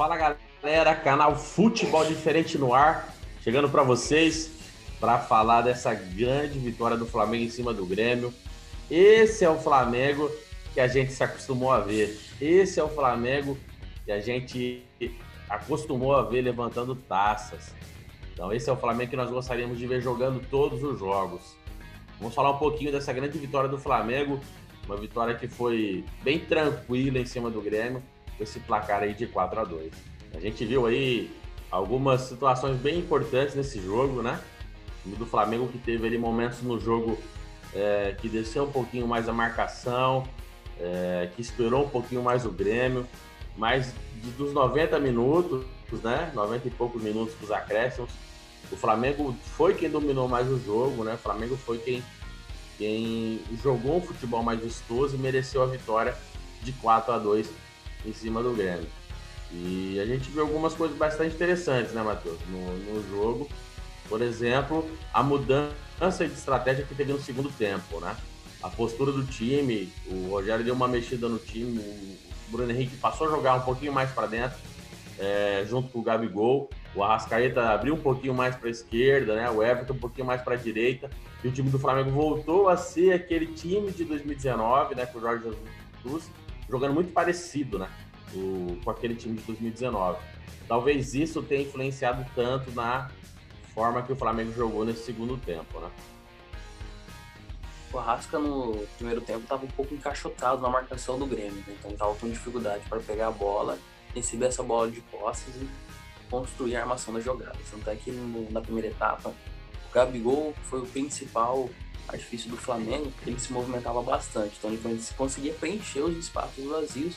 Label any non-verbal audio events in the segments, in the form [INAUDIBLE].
Fala galera, canal Futebol Diferente no ar, chegando para vocês para falar dessa grande vitória do Flamengo em cima do Grêmio. Esse é o Flamengo que a gente se acostumou a ver. Esse é o Flamengo que a gente acostumou a ver levantando taças. Então, esse é o Flamengo que nós gostaríamos de ver jogando todos os jogos. Vamos falar um pouquinho dessa grande vitória do Flamengo, uma vitória que foi bem tranquila em cima do Grêmio esse placar aí de 4 a 2 A gente viu aí algumas situações bem importantes nesse jogo, né? O do Flamengo que teve ali momentos no jogo é, que desceu um pouquinho mais a marcação, é, que esperou um pouquinho mais o Grêmio, mas dos 90 minutos, né? 90 e poucos minutos dos acréscimos, o Flamengo foi quem dominou mais o jogo, né? O Flamengo foi quem, quem jogou um futebol mais vistoso e mereceu a vitória de 4 a 2 em cima do Grêmio. E a gente viu algumas coisas bastante interessantes, né, Matheus, no, no jogo. Por exemplo, a mudança de estratégia que teve no segundo tempo, né? A postura do time, o Rogério deu uma mexida no time, o Bruno Henrique passou a jogar um pouquinho mais para dentro, é, junto com o Gabigol. O Arrascaeta abriu um pouquinho mais para a esquerda, né? O Everton um pouquinho mais para a direita. E o time do Flamengo voltou a ser aquele time de 2019, né? Com o Jorge Jesus jogando muito parecido, né? O, com aquele time de 2019. Talvez isso tenha influenciado tanto na forma que o Flamengo jogou nesse segundo tempo, né? O Arrasca no primeiro tempo estava um pouco encaixotado na marcação do Grêmio, né? então estava com dificuldade para pegar a bola, receber essa bola de costas e construir a armação da jogada. Tanto é que no, na primeira etapa, o Gabigol foi o principal artifício do Flamengo, ele se movimentava bastante. Então ele conseguia preencher os espaços vazios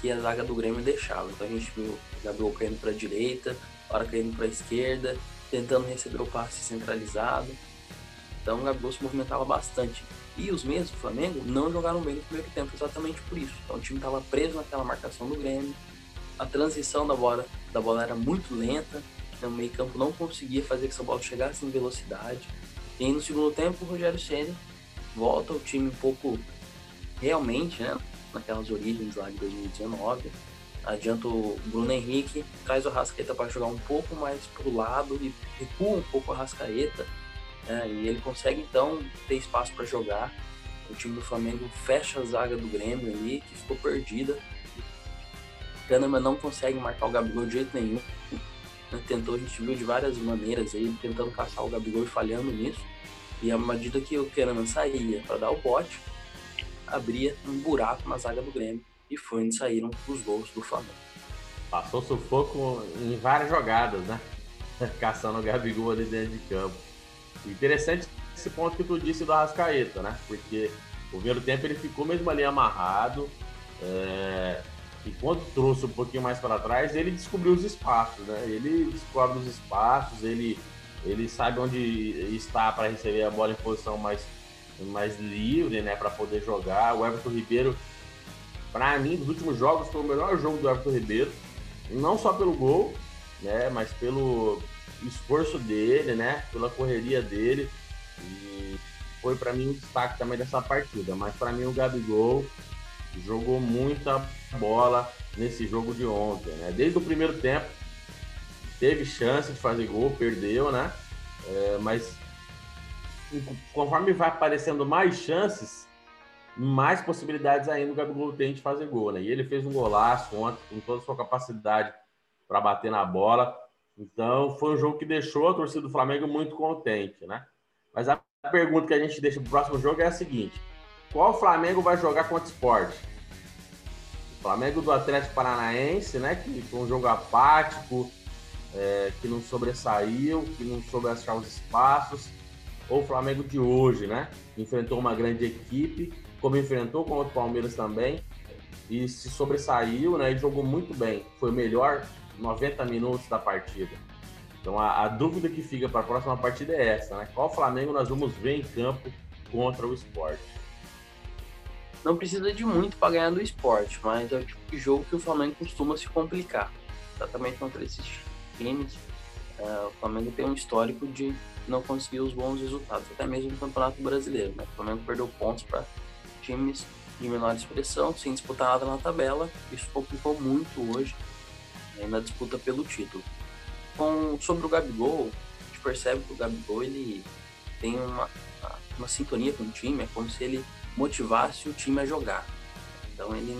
que a zaga do Grêmio deixava. Então a gente viu o Gabriel caindo para a direita, hora caindo para a esquerda, tentando receber o passe centralizado. Então o Gabriel se movimentava bastante. E os mesmos do Flamengo não jogaram bem no primeiro tempo, exatamente por isso. Então o time estava preso naquela marcação do Grêmio. A transição da bola, da bola era muito lenta. Então, o meio campo não conseguia fazer que essa bola chegasse em velocidade. E aí no segundo tempo o Rogério Ceni volta o time um pouco realmente, né? Naquelas origens lá de 2019. Adianta o Bruno Henrique, traz o Rascaeta para jogar um pouco mais pro lado e recua um pouco a Rascaeta. Né, e ele consegue então ter espaço para jogar. O time do Flamengo fecha a zaga do Grêmio ali, que ficou perdida. O Kahneman não consegue marcar o Gabigol de jeito nenhum. Né, tentou, a gente viu de várias maneiras aí, tentando caçar o Gabigol e falhando nisso. E à medida que o Kahneman saía para dar o bote, abria um buraco na zaga do Grêmio e foi onde saíram os gols do Flamengo. Passou sufoco em várias jogadas, né? [LAUGHS] Caçando o Gabigol ali dentro de campo. Interessante esse ponto que tu disse do Arrascaeta, né? Porque o primeiro tempo ele ficou mesmo ali amarrado. É... E quando trouxe um pouquinho mais para trás, ele descobriu os espaços, né? Ele descobre os espaços, ele ele sabe onde está para receber a bola em posição mais, mais livre, né, para poder jogar. O Everton Ribeiro, para mim, dos últimos jogos, foi o melhor jogo do Everton Ribeiro, não só pelo gol, né, mas pelo esforço dele, né, pela correria dele. E foi para mim um destaque também dessa partida. Mas para mim o Gabigol jogou muita bola nesse jogo de ontem, né? Desde o primeiro tempo teve chance de fazer gol, perdeu, né? É, mas conforme vai aparecendo mais chances, mais possibilidades ainda o Gabigol tem de fazer gol, né? E ele fez um golaço ontem, com toda a sua capacidade para bater na bola. Então, foi um jogo que deixou a torcida do Flamengo muito contente, né? Mas a pergunta que a gente deixa para o próximo jogo é a seguinte: qual Flamengo vai jogar contra o esporte? Flamengo do Atlético Paranaense, né? Que foi um jogo apático, é, que não sobressaiu, que não soube achar os espaços, ou o Flamengo de hoje, né? Enfrentou uma grande equipe, como enfrentou contra o Palmeiras também, e se sobressaiu, né? E jogou muito bem. Foi o melhor 90 minutos da partida. Então a, a dúvida que fica para a próxima partida é essa, né? Qual Flamengo nós vamos ver em campo contra o esporte? Não precisa de muito para ganhar do esporte, mas é o tipo de jogo que o Flamengo costuma se complicar. Exatamente contra esses times. Uh, o Flamengo tem um histórico de não conseguir os bons resultados, até mesmo no Campeonato Brasileiro. Né? O Flamengo perdeu pontos para times de menor expressão, sem disputar nada na tabela. Isso complicou muito hoje. né, na disputa pelo título. Com, sobre o Gabigol, a gente percebe que o Gabigol ele tem uma, uma sintonia com o time, é como se ele motivasse o time a jogar. Então ele,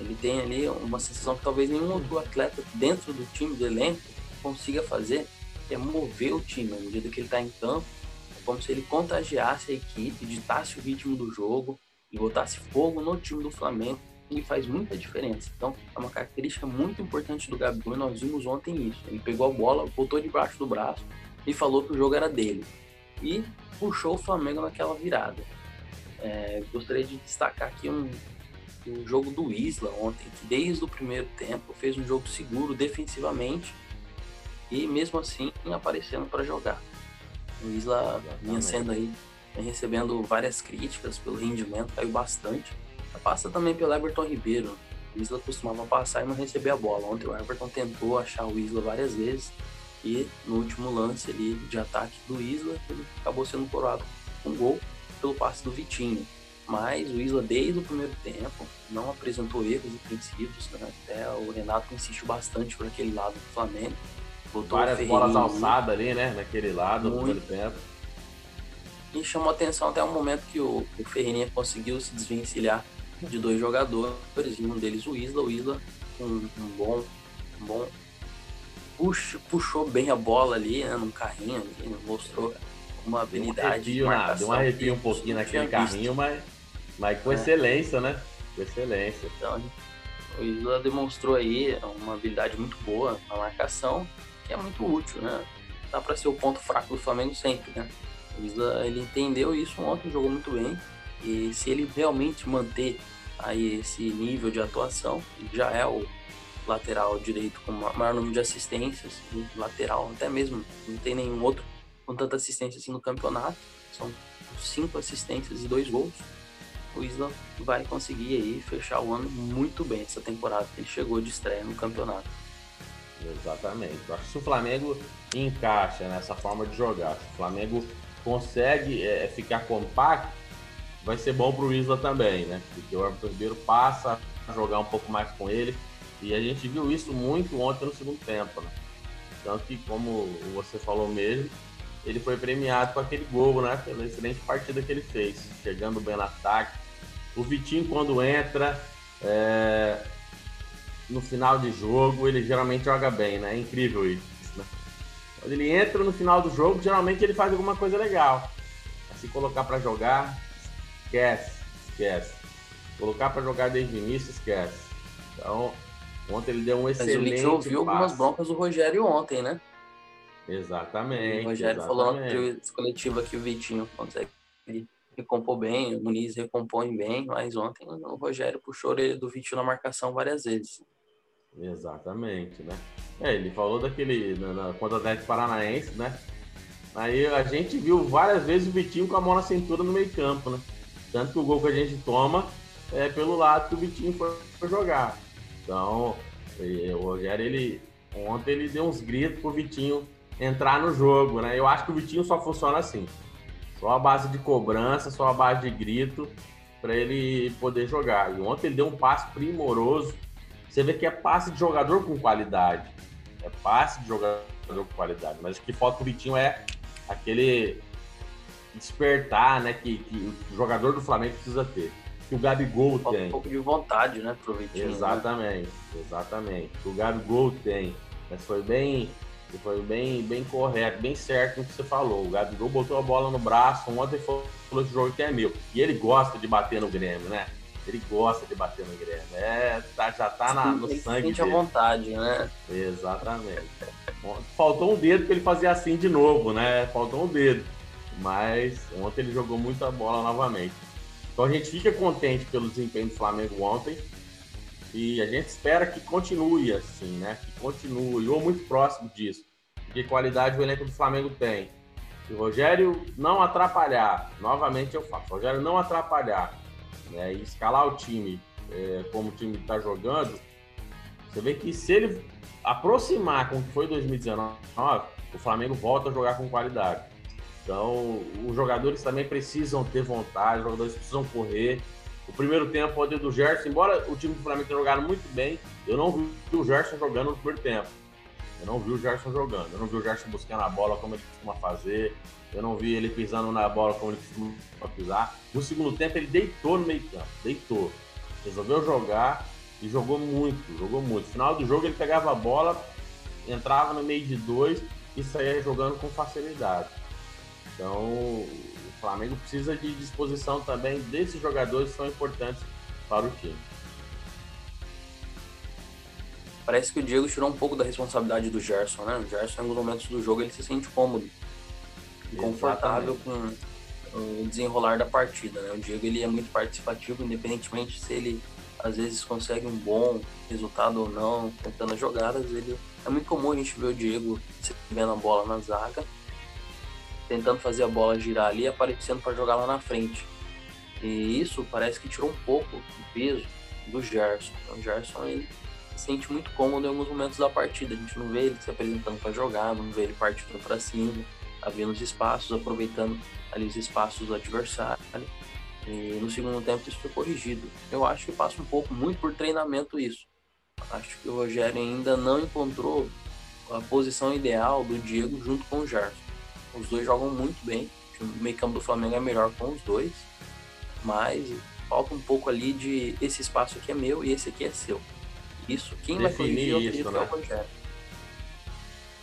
ele tem ali uma sensação que talvez nenhum outro atleta dentro do time, do elenco, consiga fazer, que é mover o time. À medida que ele está em campo, é como se ele contagiasse a equipe, ditasse o ritmo do jogo e botasse fogo no time do Flamengo e faz muita diferença. Então, é uma característica muito importante do Gabigol e nós vimos ontem isso. Ele pegou a bola, botou debaixo do braço e falou que o jogo era dele. E puxou o Flamengo naquela virada. É, gostaria de destacar aqui um, um jogo do Isla ontem, que desde o primeiro tempo fez um jogo seguro defensivamente e mesmo assim aparecendo para jogar. O Isla vinha sendo aí, recebendo várias críticas pelo rendimento, caiu bastante passa também pelo Everton Ribeiro. O Isla costumava passar e não receber a bola. Ontem o Everton tentou achar o Isla várias vezes e no último lance ali de ataque do Isla, ele acabou sendo coroado com um gol pelo passe do Vitinho. Mas o Isla, desde o primeiro tempo, não apresentou erros defensivos. Né? Até o Renato insistiu bastante por aquele lado do Flamengo. Botou Várias bolas alçadas ali, né? Naquele lado no primeiro tempo. E chamou atenção até o momento que o, o Ferreirinha conseguiu se desvencilhar de dois jogadores, e um deles o Isla. O Isla, um, um bom, um bom puxa, puxou bem a bola ali, né, num carrinho, ali, mostrou uma habilidade. Deu um arrepio, deu um arrepio um pouquinho naquele carrinho, mas, mas com é. excelência, né? Com excelência. Então, o Isla demonstrou aí uma habilidade muito boa na marcação, que é muito útil, né? Dá para ser o ponto fraco do Flamengo sempre, né? O Isla, ele entendeu isso ontem, jogou muito bem. E se ele realmente manter aí esse nível de atuação, já é o lateral direito com o maior número de assistências, lateral até mesmo, não tem nenhum outro com tanta assistência assim no campeonato, são cinco assistências e dois gols. O Isla vai conseguir aí fechar o ano muito bem essa temporada que ele chegou de estreia no campeonato. Exatamente. Eu acho que se o Flamengo encaixa nessa forma de jogar, se o Flamengo consegue é, ficar compacto, vai ser bom para o Isla também, né? Porque o Everton Ribeiro passa a jogar um pouco mais com ele. E a gente viu isso muito ontem no segundo tempo, né? Tanto que, como você falou mesmo, ele foi premiado com aquele gol, né? Pela excelente partida que ele fez, chegando bem no ataque. O Vitinho, quando entra é... no final de jogo, ele geralmente joga bem, né? É incrível isso, né? Quando ele entra no final do jogo, geralmente ele faz alguma coisa legal. Se colocar para jogar, esquece, esquece. Colocar para jogar desde o início, esquece. Então, ontem ele deu um excelente. Mas o ouviu algumas broncas do Rogério ontem, né? Exatamente. O Rogério exatamente. falou na coletiva que o Vitinho consegue recompor bem, o Muniz recompõe bem, mas ontem o Rogério puxou ele do Vitinho na marcação várias vezes. Exatamente, né? É, ele falou daquele, na, na, contra o Atlético Paranaense, né? Aí a gente viu várias vezes o Vitinho com a mão na cintura no meio campo, né? Tanto que o gol que a gente toma é pelo lado que o Vitinho foi jogar. Então, o Rogério, ele, ontem ele deu uns gritos pro Vitinho entrar no jogo, né? Eu acho que o Vitinho só funciona assim. Só a base de cobrança, só a base de grito para ele poder jogar. E ontem ele deu um passe primoroso. Você vê que é passe de jogador com qualidade. É passe de jogador com qualidade. Mas o que falta pro Vitinho é aquele despertar, né, que, que, o jogador do Flamengo precisa ter. Que o Gabigol Falta tem. um pouco de vontade, né, pro Vitinho. Exatamente, né? exatamente. Que o Gabigol tem. Mas foi bem, foi bem, bem correto, bem certo no que você falou. O Gabigol botou a bola no braço, ontem falou esse jogo que é meu. E ele gosta de bater no Grêmio, né? Ele gosta de bater no Grêmio. É, tá, já tá na, no ele sangue sente dele. a vontade, né? Exatamente. Faltou um dedo para ele fazer assim de novo, né? Faltou um dedo. Mas ontem ele jogou muita bola novamente. Então a gente fica contente pelo desempenho do Flamengo ontem. E a gente espera que continue assim, né? Que continue, ou muito próximo disso. Que qualidade o elenco do Flamengo tem. Se o Rogério não atrapalhar, novamente eu faço, o Rogério não atrapalhar né, e escalar o time é, como o time está jogando, você vê que se ele aproximar com o que foi 2019, o Flamengo volta a jogar com qualidade. Então, os jogadores também precisam ter vontade, os jogadores precisam correr. Primeiro tempo ontem do Gerson, embora o time do Flamengo tenha jogado muito bem, eu não vi o Gerson jogando no primeiro tempo. Eu não vi o Gerson jogando. Eu não vi o Gerson buscando a bola como ele costuma fazer. Eu não vi ele pisando na bola como ele costuma pisar. No segundo tempo, ele deitou no meio campo. Deitou. Resolveu jogar e jogou muito. Jogou muito. No final do jogo, ele pegava a bola, entrava no meio de dois e saía jogando com facilidade. Então, Flamengo precisa de disposição também desses jogadores que são importantes para o time. Parece que o Diego tirou um pouco da responsabilidade do Gerson, né? O Gerson, em alguns momentos do jogo, ele se sente cômodo e confortável com o desenrolar da partida, né? O Diego, ele é muito participativo, independentemente se ele, às vezes, consegue um bom resultado ou não, tentando as jogadas, ele... É muito comum a gente ver o Diego recebendo a bola na zaga, tentando fazer a bola girar ali, aparecendo para jogar lá na frente. E isso parece que tirou um pouco do peso do Gerson. Então, o Gerson, ele se sente muito cômodo em alguns momentos da partida. A gente não vê ele se apresentando para jogar, não vê ele partindo para cima, abrindo os espaços, aproveitando ali os espaços do adversário. E no segundo tempo isso foi corrigido. Eu acho que passa um pouco muito por treinamento isso. Acho que o Rogério ainda não encontrou a posição ideal do Diego junto com o Gerson. Os dois jogam muito bem. O meio campo do Flamengo é melhor com os dois. Mas falta um pouco ali de esse espaço aqui é meu e esse aqui é seu. Isso, quem Definir vai corrigir eu acredito né? é o Rogério.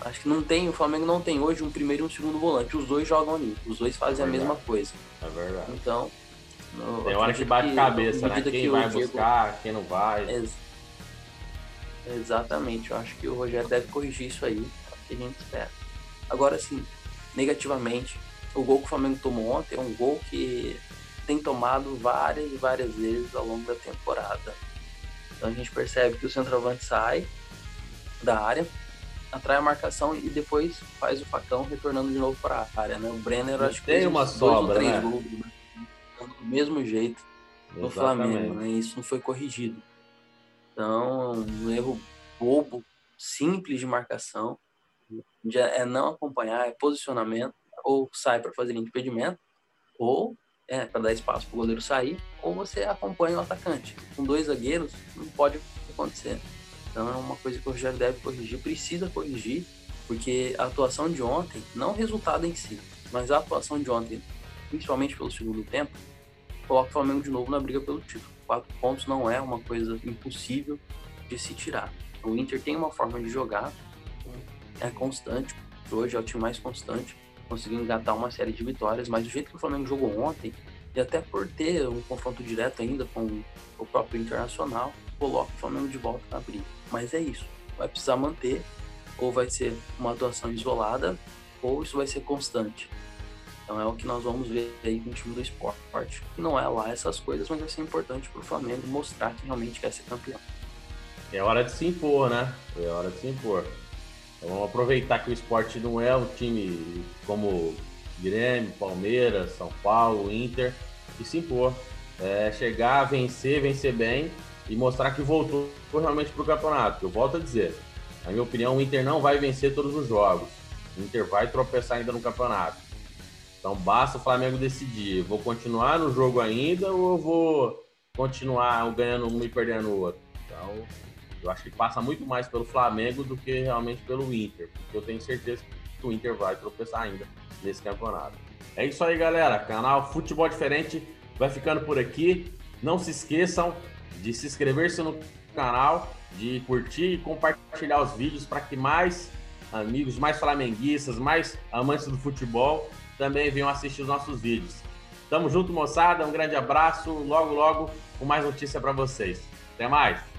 Acho que não tem, o Flamengo não tem hoje um primeiro e um segundo volante. Os dois jogam ali, os dois fazem é a mesma coisa. É verdade. Então. Tem hora que bate que, cabeça, né? Quem vai Diego... buscar, quem não vai. Ex Exatamente, eu acho que o Rogério deve corrigir isso aí, é o que a gente espera. Agora sim, negativamente, o gol que o Flamengo tomou ontem é um gol que tem tomado várias e várias vezes ao longo da temporada. Então a gente percebe que o centroavante sai da área, atrai a marcação e depois faz o facão retornando de novo para a área, né? O Brenner acho que tem uma sobra, três né? gols né? do mesmo jeito no Flamengo, né? Isso não foi corrigido. Então, um erro bobo, simples de marcação, já é não acompanhar, é posicionamento, ou sai para fazer impedimento, ou é, para dar espaço para o goleiro sair, ou você acompanha o atacante. Com dois zagueiros, não pode acontecer. Então é uma coisa que o Rogério deve corrigir, precisa corrigir, porque a atuação de ontem, não o resultado em si, mas a atuação de ontem, principalmente pelo segundo tempo, coloca o Flamengo de novo na briga pelo título. Quatro pontos não é uma coisa impossível de se tirar. O Inter tem uma forma de jogar, é constante, hoje é o time mais constante, conseguiu engatar uma série de vitórias, mas do jeito que o Flamengo jogou ontem, e até por ter um confronto direto ainda com o próprio Internacional, coloca o Flamengo de volta na briga. Mas é isso, vai precisar manter, ou vai ser uma atuação isolada, ou isso vai ser constante. Então é o que nós vamos ver aí com o time do esporte. Não é lá essas coisas, mas vai ser importante para o Flamengo mostrar que realmente quer ser campeão. É hora de se impor, né? É hora de se impor. Então, vamos aproveitar que o esporte não é um time como Grêmio, Palmeiras, São Paulo, Inter, e se impor. É chegar, vencer, vencer bem e mostrar que voltou realmente para o campeonato. Eu volto a dizer, na minha opinião, o Inter não vai vencer todos os jogos. O Inter vai tropeçar ainda no campeonato. Então basta o Flamengo decidir, vou continuar no jogo ainda ou vou continuar ganhando um e perdendo o outro. Então eu acho que passa muito mais pelo Flamengo do que realmente pelo Inter, porque eu tenho certeza que o Inter vai tropeçar ainda nesse campeonato. É isso aí, galera. Canal Futebol Diferente vai ficando por aqui. Não se esqueçam de se inscrever-se no canal, de curtir e compartilhar os vídeos para que mais amigos, mais flamenguistas, mais amantes do futebol também venham assistir os nossos vídeos. Tamo junto, moçada. Um grande abraço. Logo, logo, com mais notícia para vocês. Até mais.